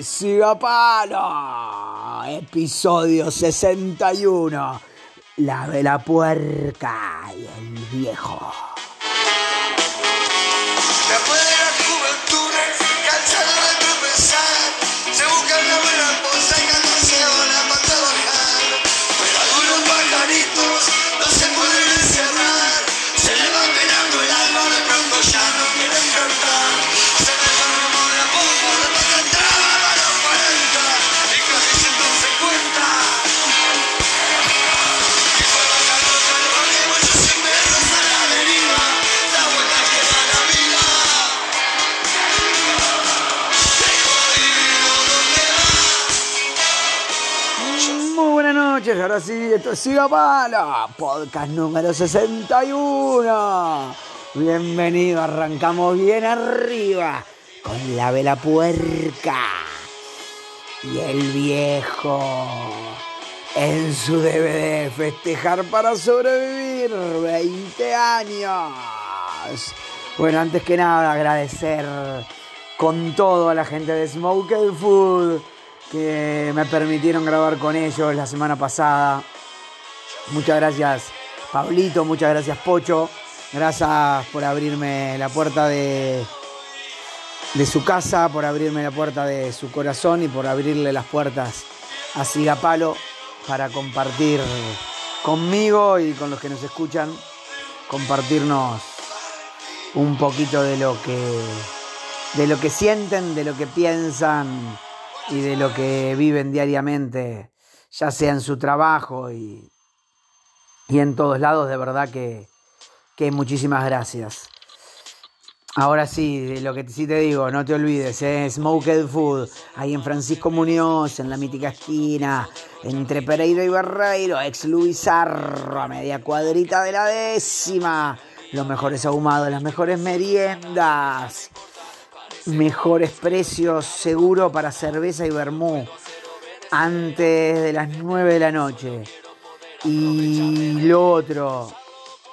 noches. Siga palo. Episodio 61. La de la puerca y el viejo. Noches, ahora sí, esto es Siga Palo, podcast número 61. Bienvenido, arrancamos bien arriba con la vela puerca y el viejo en su DVD Festejar para sobrevivir 20 años. Bueno, antes que nada agradecer con todo a la gente de Smoked Food que me permitieron grabar con ellos la semana pasada. Muchas gracias Pablito, muchas gracias Pocho. Gracias por abrirme la puerta de, de su casa, por abrirme la puerta de su corazón y por abrirle las puertas a Sigapalo para compartir conmigo y con los que nos escuchan, compartirnos un poquito de lo que de lo que sienten, de lo que piensan y de lo que viven diariamente, ya sea en su trabajo y, y en todos lados, de verdad que, que muchísimas gracias. Ahora sí, lo que sí te digo, no te olvides, es Smoked Food, ahí en Francisco Muñoz, en la mítica esquina, entre Pereiro y Barreiro, ex Luisarro, a media cuadrita de la décima. Los mejores ahumados, las mejores meriendas, mejores precios, seguro para cerveza y vermú, antes de las 9 de la noche. Y lo otro,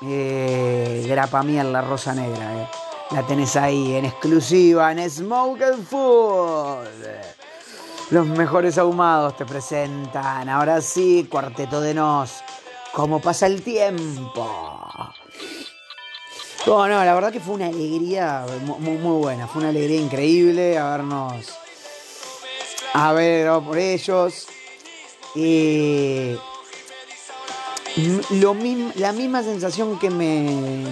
eh, grapa miel, la rosa negra, eh. La tenés ahí en exclusiva en Smoked Food. Los mejores ahumados te presentan. Ahora sí, Cuarteto de Nos. ¿Cómo pasa el tiempo? No, no, la verdad que fue una alegría muy, muy buena. Fue una alegría increíble habernos. haber por ellos. Y. Lo la misma sensación que me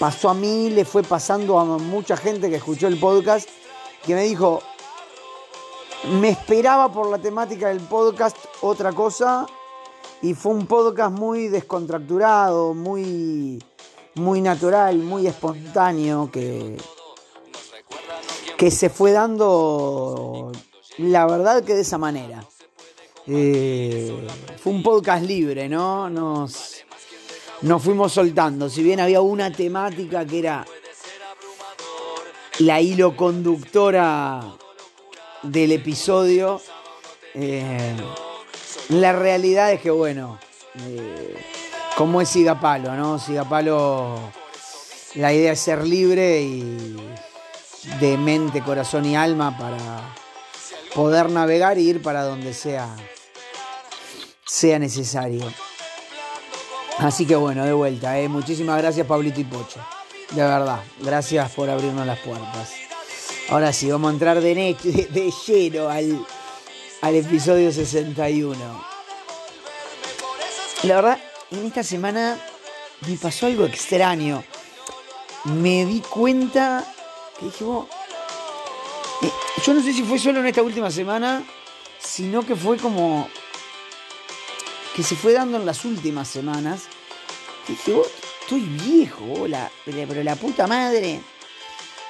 pasó a mí le fue pasando a mucha gente que escuchó el podcast que me dijo me esperaba por la temática del podcast otra cosa y fue un podcast muy descontracturado, muy muy natural, muy espontáneo que que se fue dando la verdad que de esa manera. Eh, fue un podcast libre, ¿no? Nos, nos fuimos soltando. Si bien había una temática que era la hilo conductora del episodio, eh, la realidad es que, bueno, eh, como es Sigapalo, ¿no? Sigapalo, la idea es ser libre y de mente, corazón y alma para poder navegar e ir para donde sea, sea necesario. Así que bueno, de vuelta, ¿eh? muchísimas gracias Pablito y Pocho. De verdad, gracias por abrirnos las puertas. Ahora sí, vamos a entrar de, de, de lleno al, al episodio 61. La verdad, en esta semana me pasó algo extraño. Me di cuenta que dije, "Vos, eh, yo no sé si fue solo en esta última semana, sino que fue como que se fue dando en las últimas semanas. Dije, vos, estoy viejo, la- pero, la puta madre.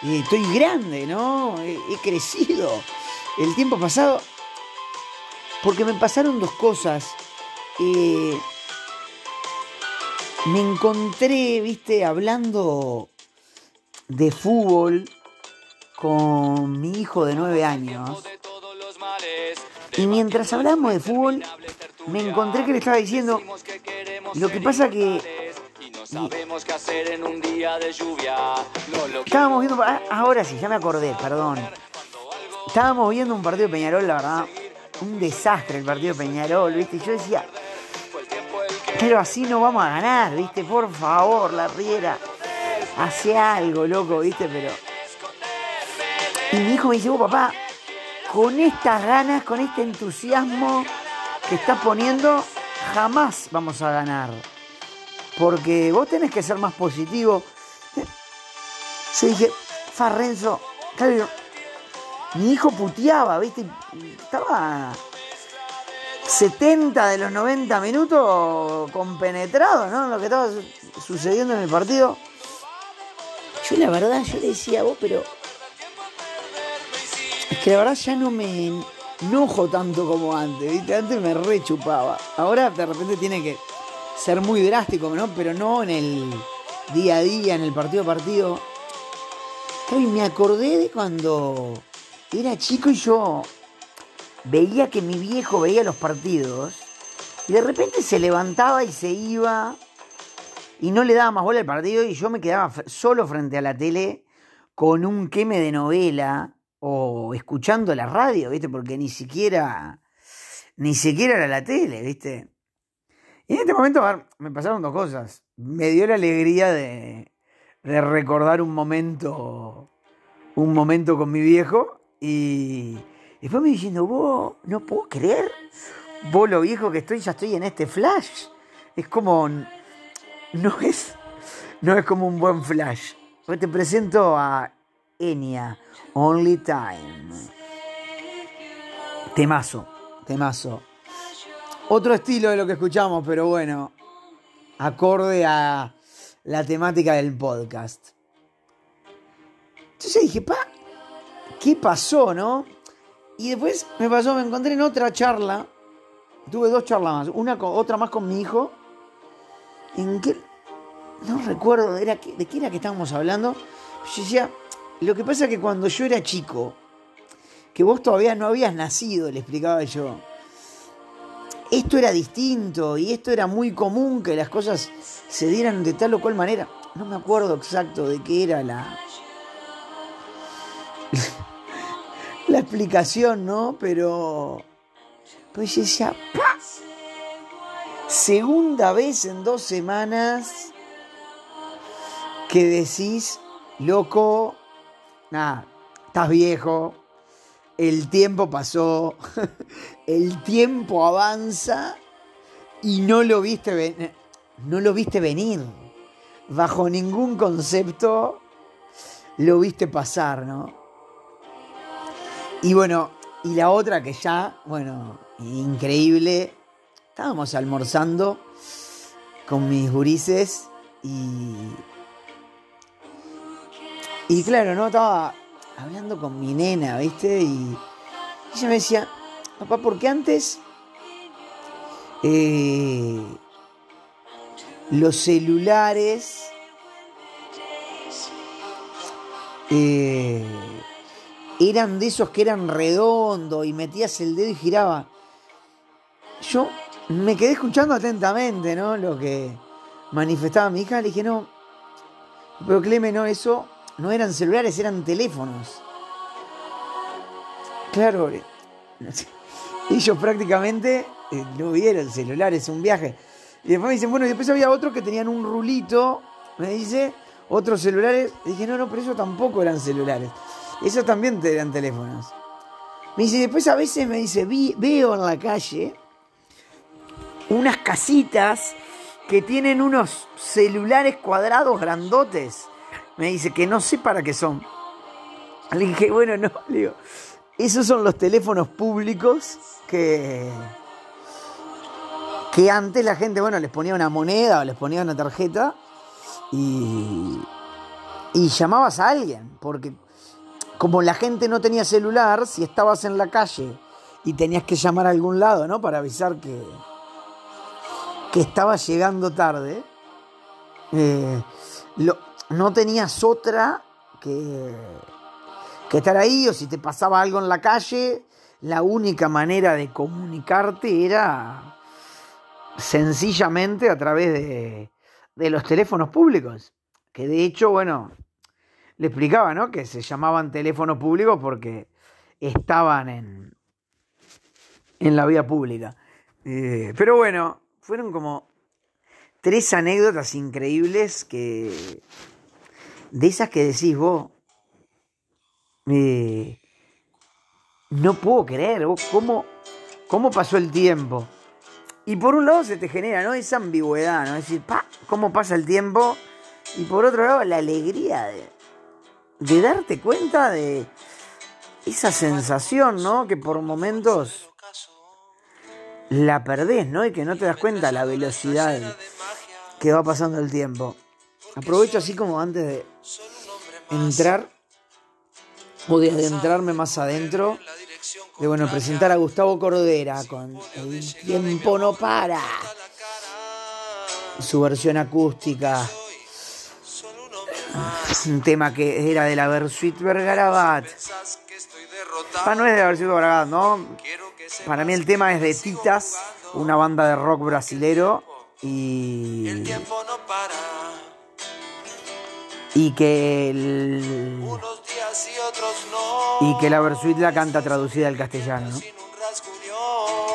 estoy grande, ¿no? He, he crecido. El tiempo pasado. Porque me pasaron dos cosas. Eh, me encontré, viste, hablando de fútbol con mi hijo de nueve años. Y mientras hablamos de fútbol, me encontré que le estaba diciendo, lo que pasa que Sabemos qué hacer en un día de lluvia. Estábamos viendo, ah, ahora sí, ya me acordé, perdón. estábamos viendo un partido de Peñarol, la verdad, un desastre el partido de Peñarol, ¿viste? Y yo decía, pero así no vamos a ganar, ¿viste? Por favor, la Riera, hace algo, loco, ¿viste? Pero... Y mi hijo me dice, vos papá, con estas ganas, con este entusiasmo que estás poniendo, jamás vamos a ganar. Porque vos tenés que ser más positivo. Yo dije, Farrenzo, claro, mi hijo puteaba, ¿viste? Estaba 70 de los 90 minutos compenetrado, ¿no? Lo que estaba su- sucediendo en el partido. Yo la verdad, yo le decía a vos, pero... Es que la verdad ya no me enojo tanto como antes, ¿viste? Antes me rechupaba. Ahora de repente tiene que ser muy drástico, ¿no? Pero no en el día a día, en el partido a partido. Claro, y me acordé de cuando era chico y yo veía que mi viejo veía los partidos y de repente se levantaba y se iba y no le daba más bola al partido y yo me quedaba solo frente a la tele con un queme de novela o escuchando la radio, ¿viste? Porque ni siquiera ni siquiera era la tele, ¿viste? Y en este momento ver, me pasaron dos cosas. Me dio la alegría de, de recordar un momento un momento con mi viejo y después me diciendo, vos, no puedo creer, vos lo viejo que estoy, ya estoy en este flash. Es como, no es, no es como un buen flash. Hoy te presento a Enya, Only Time. Temazo, temazo. Otro estilo de lo que escuchamos, pero bueno, acorde a la temática del podcast. Entonces dije, pa, ¿qué pasó, no? Y después me pasó, me encontré en otra charla. Tuve dos charlas más. Una otra más con mi hijo. En que. No recuerdo de qué era que estábamos hablando. Yo decía, lo que pasa es que cuando yo era chico, que vos todavía no habías nacido, le explicaba yo. Esto era distinto y esto era muy común que las cosas se dieran de tal o cual manera. No me acuerdo exacto de qué era la explicación, ¿no? Pero. Pues decía. Segunda vez en dos semanas que decís, loco, nada, estás viejo, el tiempo pasó, el tiempo avanza y no lo viste no lo viste venir. Bajo ningún concepto lo viste pasar, ¿no? Y bueno, y la otra que ya, bueno, increíble. Estábamos almorzando con mis gurises y. Y claro, ¿no? Estaba hablando con mi nena, ¿viste? Y ella me decía, papá, ¿por qué antes eh, los celulares eh, eran de esos que eran redondos y metías el dedo y giraba. Yo me quedé escuchando atentamente, ¿no? Lo que manifestaba mi hija. Le dije, no, pero Cleme, no, eso no eran celulares, eran teléfonos. Claro, eh, ellos prácticamente eh, no vieron celulares, un viaje. Y después me dicen, bueno, y después había otros que tenían un rulito, me dice, otros celulares. Y dije, no, no, pero eso tampoco eran celulares. Esos también te- eran teléfonos. Me dice, después a veces me dice, "Vi- veo en la calle unas casitas que tienen unos celulares cuadrados grandotes. Me dice que no sé para qué son. Le dije, bueno, no, le digo, esos son los teléfonos públicos que, que antes la gente, bueno, les ponía una moneda o les ponía una tarjeta y, y llamabas a alguien, porque como la gente no tenía celular, si estabas en la calle y tenías que llamar a algún lado, ¿no? Para avisar que, que estabas llegando tarde, eh, no tenías otra que, que estar ahí, o si te pasaba algo en la calle, la única manera de comunicarte era sencillamente a través de, de los teléfonos públicos. Que de hecho, bueno, le explicaba, ¿no? Que se llamaban teléfonos públicos porque estaban en, en la vía pública. Eh, pero bueno, fueron como tres anécdotas increíbles que. de esas que decís vos. eh, no puedo creer, vos, ¿cómo, cómo pasó el tiempo. Y por un lado se te genera, ¿no? Esa ambigüedad, ¿no? Es decir, pa, ¿cómo pasa el tiempo? Y por otro lado, la alegría de, de darte cuenta de esa sensación, ¿no? Que por momentos la perdés, ¿no? Y que no te das cuenta la velocidad que va pasando el tiempo. Aprovecho así como antes de entrar o de adentrarme más adentro, de bueno, presentar a Gustavo Cordera con El tiempo no para. Su versión acústica. Un tema que era de la Versuit Vergarabat. Ah, no es de la Versuit Vergarabat, ¿no? Para mí el tema es de Titas, una banda de rock brasilero. Y, y que el, y que la Versuit la canta traducida al castellano.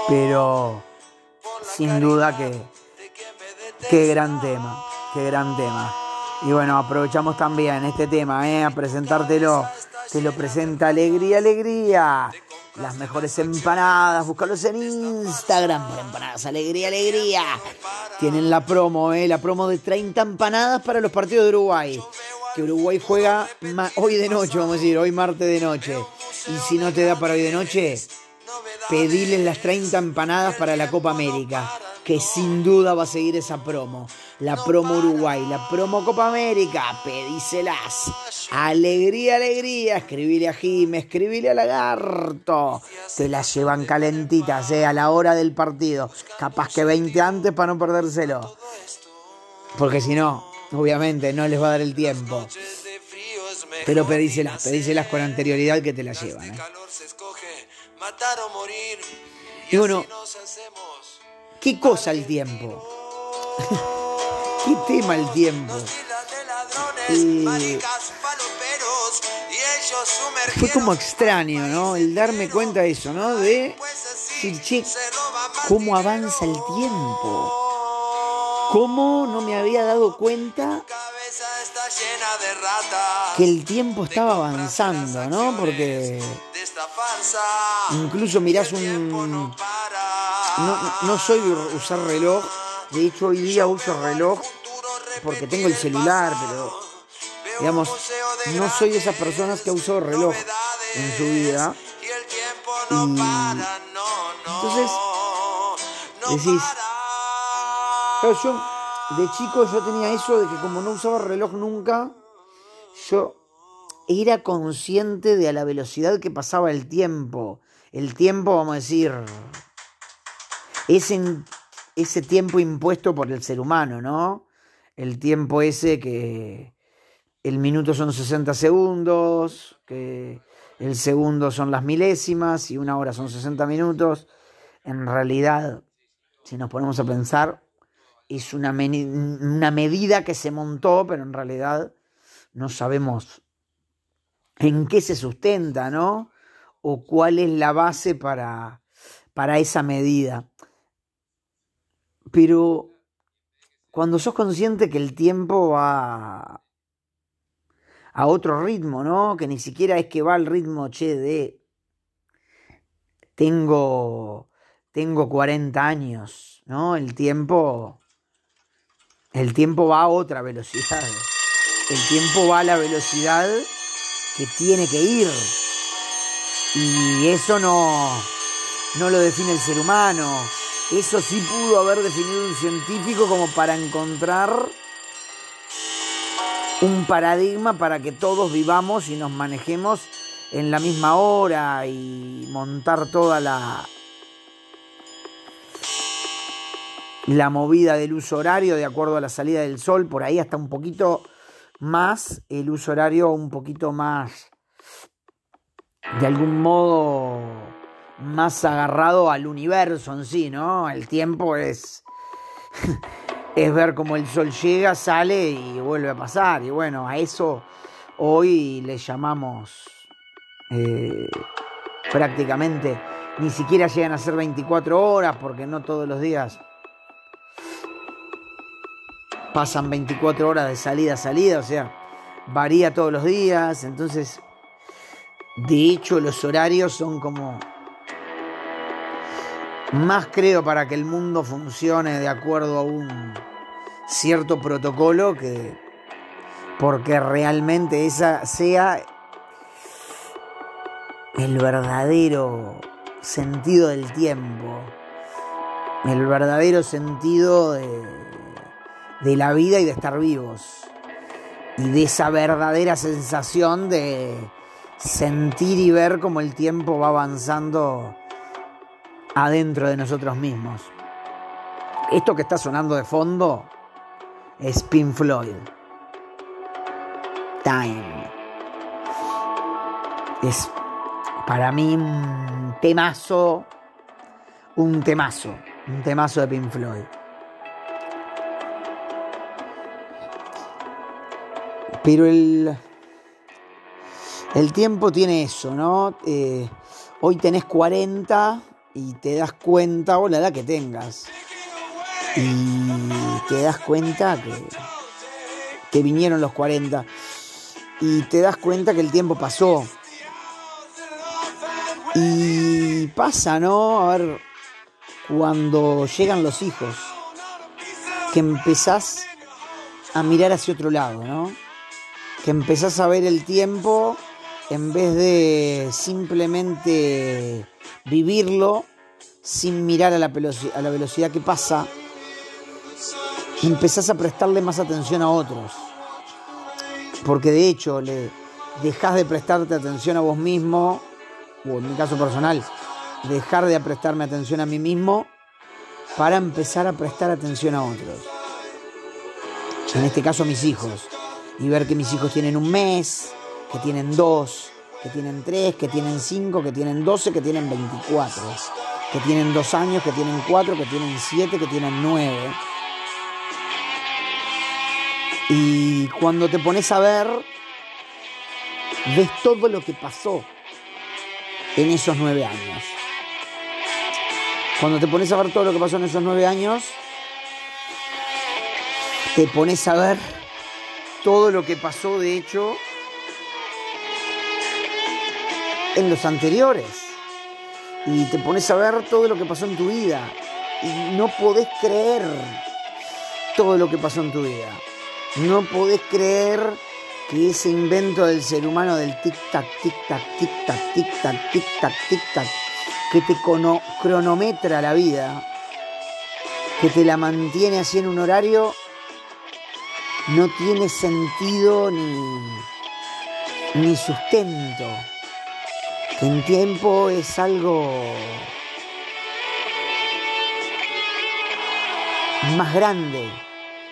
Pero sin duda que qué gran tema, qué gran tema. Y bueno, aprovechamos también este tema, ¿eh? a presentártelo. Te lo presenta Alegría, Alegría. Las mejores empanadas, búscalos en Instagram empanadas, Alegría, Alegría. Tienen la promo, ¿eh? la promo de 30 empanadas para los partidos de Uruguay. Que Uruguay juega hoy de noche, vamos a decir, hoy martes de noche. Y si no te da para hoy de noche, Pediles las 30 empanadas para la Copa América, que sin duda va a seguir esa promo. La promo Uruguay, la promo Copa América, pedíselas. Alegría, alegría, escribile a Jim, escribile a Lagarto. Te las llevan calentitas, eh, a la hora del partido. Capaz que 20 antes para no perdérselo. Porque si no, obviamente no les va a dar el tiempo. Pero pedíselas, pedíselas con anterioridad que te las llevan. Eh. morir. Y bueno. ¿Qué cosa el tiempo? ¿Qué tema el tiempo? Eh, Fue como extraño, ¿no? El darme cuenta de eso, ¿no? De decir, che, cómo avanza el tiempo. ¿Cómo no me había dado cuenta que el tiempo estaba avanzando, ¿no? Porque incluso mirás un... no. No, soy de usar reloj, de hecho hoy día uso reloj porque tengo el celular, pero digamos, no soy de esas personas que ha usado reloj en su vida. Y entonces, decís. Claro, yo de chico yo tenía eso de que como no usaba reloj nunca, yo era consciente de a la velocidad que pasaba el tiempo. El tiempo, vamos a decir, ese, ese tiempo impuesto por el ser humano, ¿no? El tiempo ese que el minuto son 60 segundos, que el segundo son las milésimas y una hora son 60 minutos. En realidad, si nos ponemos a pensar, es una, una medida que se montó, pero en realidad no sabemos en qué se sustenta, ¿no? O cuál es la base para, para esa medida. Pero cuando sos consciente que el tiempo va a otro ritmo, ¿no? Que ni siquiera es que va al ritmo, che, de tengo, tengo 40 años, ¿no? El tiempo, el tiempo va a otra velocidad. El tiempo va a la velocidad que tiene que ir. Y eso no, no lo define el ser humano. Eso sí pudo haber definido un científico como para encontrar un paradigma para que todos vivamos y nos manejemos en la misma hora y montar toda la la movida del uso horario de acuerdo a la salida del sol, por ahí hasta un poquito más el uso horario un poquito más de algún modo más agarrado al universo en sí, ¿no? El tiempo es es ver cómo el sol llega, sale y vuelve a pasar. Y bueno, a eso hoy le llamamos eh, prácticamente ni siquiera llegan a ser 24 horas porque no todos los días pasan 24 horas de salida a salida, o sea, varía todos los días, entonces, de hecho, los horarios son como más creo para que el mundo funcione de acuerdo a un cierto protocolo que porque realmente esa sea el verdadero sentido del tiempo, el verdadero sentido de, de la vida y de estar vivos, y de esa verdadera sensación de sentir y ver cómo el tiempo va avanzando adentro de nosotros mismos. Esto que está sonando de fondo es Pink Floyd. Time. Es para mí un temazo, un temazo, un temazo de Pink Floyd. Pero el, el tiempo tiene eso, ¿no? Eh, hoy tenés 40 y te das cuenta, o la edad que tengas, y te das cuenta que, que vinieron los 40 y te das cuenta que el tiempo pasó. Y pasa, ¿no? A ver, cuando llegan los hijos, que empezás a mirar hacia otro lado, ¿no? Que empezás a ver el tiempo en vez de simplemente vivirlo sin mirar a la, a velocidad que pasa, empezás a prestarle más atención a otros. Porque de hecho le dejas de prestarte atención a vos mismo, o en mi caso personal, dejar de prestarme atención a mí mismo para empezar a prestar atención a otros. En este caso mis hijos. Y ver que mis hijos tienen un mes, que tienen dos, que tienen tres, que tienen cinco, que tienen doce, que tienen veinticuatro, que tienen dos años, que tienen cuatro, que tienen siete, que tienen nueve. Y cuando te pones a ver, ves todo lo que pasó en esos nueve años. Cuando te pones a ver todo lo que pasó en esos nueve años, te pones a ver todo lo que pasó, de hecho, en los anteriores. Y te pones a ver todo lo que pasó en tu vida. Y no podés creer todo lo que pasó en tu vida. No podés creer que ese invento del ser humano del tic-tac, tic-tac, tic-tac, tic-tac, tic-tac, tic-tac, que te cronometra la vida, que te la mantiene así en un horario, no tiene sentido ni, ni sustento. En tiempo es algo más grande,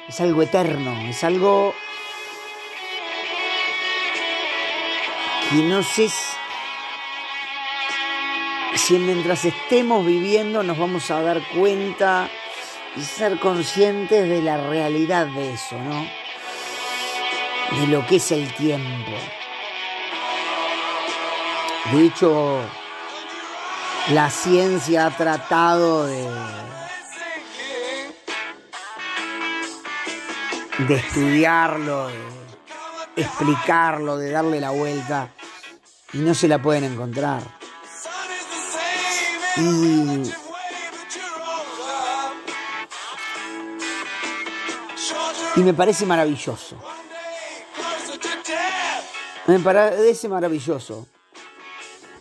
es algo eterno, es algo que no sé si mientras estemos viviendo nos vamos a dar cuenta y ser conscientes de la realidad de eso, ¿no? De lo que es el tiempo. De hecho, la ciencia ha tratado de, de estudiarlo, de explicarlo, de darle la vuelta y no se la pueden encontrar. Y Y me parece maravilloso. Me parece maravilloso.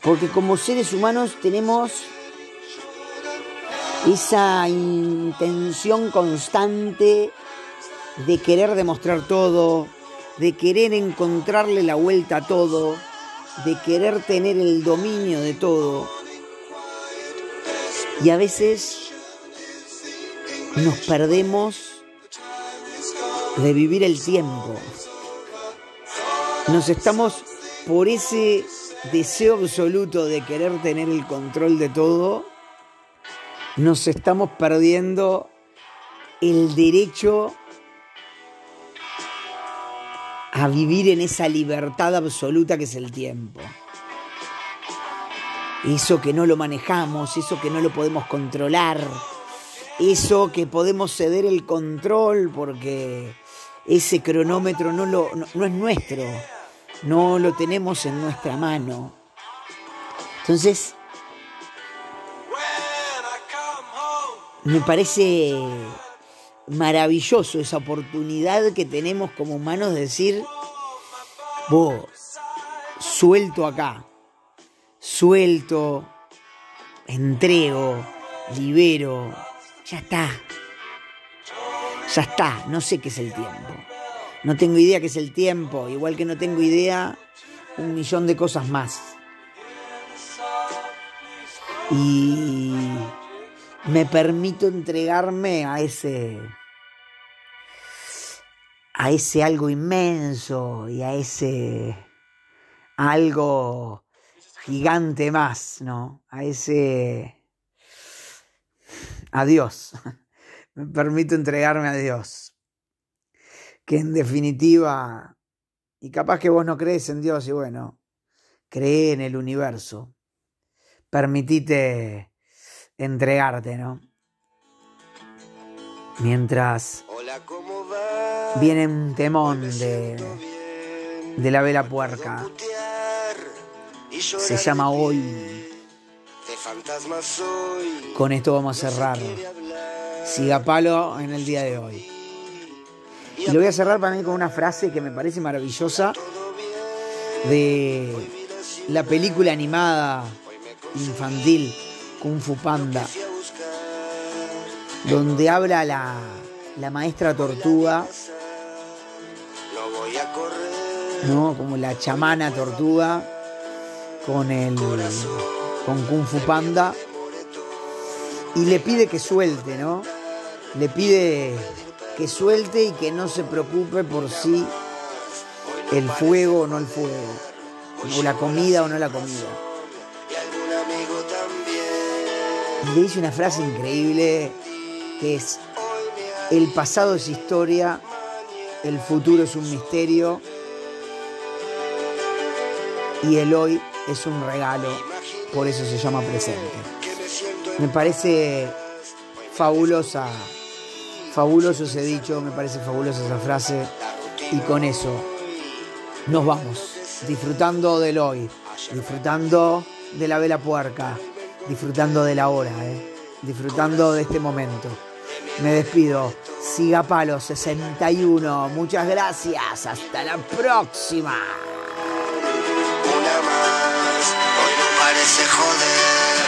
Porque como seres humanos tenemos esa intención constante de querer demostrar todo, de querer encontrarle la vuelta a todo, de querer tener el dominio de todo. Y a veces nos perdemos de vivir el tiempo. Nos estamos por ese deseo absoluto de querer tener el control de todo, nos estamos perdiendo el derecho a vivir en esa libertad absoluta que es el tiempo. eso que no lo manejamos, eso que no lo podemos controlar, eso que podemos ceder el control porque ese cronómetro no, lo, no, es nuestro, no lo tenemos en nuestra mano. Entonces, me parece maravilloso esa oportunidad que tenemos como humanos de decir, vos, suelto acá, suelto, entrego, libero, ya está, ya está, no sé qué es el tiempo, no tengo idea qué es el tiempo, igual que no tengo idea un millón de cosas más. Y me permito entregarme a ese a ese algo inmenso y a ese algo gigante más, ¿no? A ese a Dios. Me permito entregarme a Dios. Que en definitiva, y capaz que vos no crees en Dios, y bueno, cree en el universo. Permitite entregarte, ¿no? Mientras viene un temón de, de la vela puerca. Se llama Hoy. Con esto vamos a cerrar. Siga palo en el día de hoy. Y lo voy a cerrar para mí con una frase que me parece maravillosa de la película animada infantil Kung Fu Panda, donde habla la, la maestra tortuga, ¿no? Como la chamana tortuga con el con Kung Fu Panda y le pide que suelte, ¿no? Le pide que suelte y que no se preocupe por si el fuego o no el fuego, o la comida o no la comida. le dice una frase increíble que es, el pasado es historia, el futuro es un misterio y el hoy es un regalo, por eso se llama presente. Me parece fabulosa, fabuloso ese dicho, me parece fabulosa esa frase y con eso nos vamos, disfrutando del hoy, disfrutando de la vela puerca disfrutando de la hora, ¿eh? disfrutando de este momento. Me despido. Siga Palo 61. Muchas gracias. Hasta la próxima. Una más, hoy no parece joder.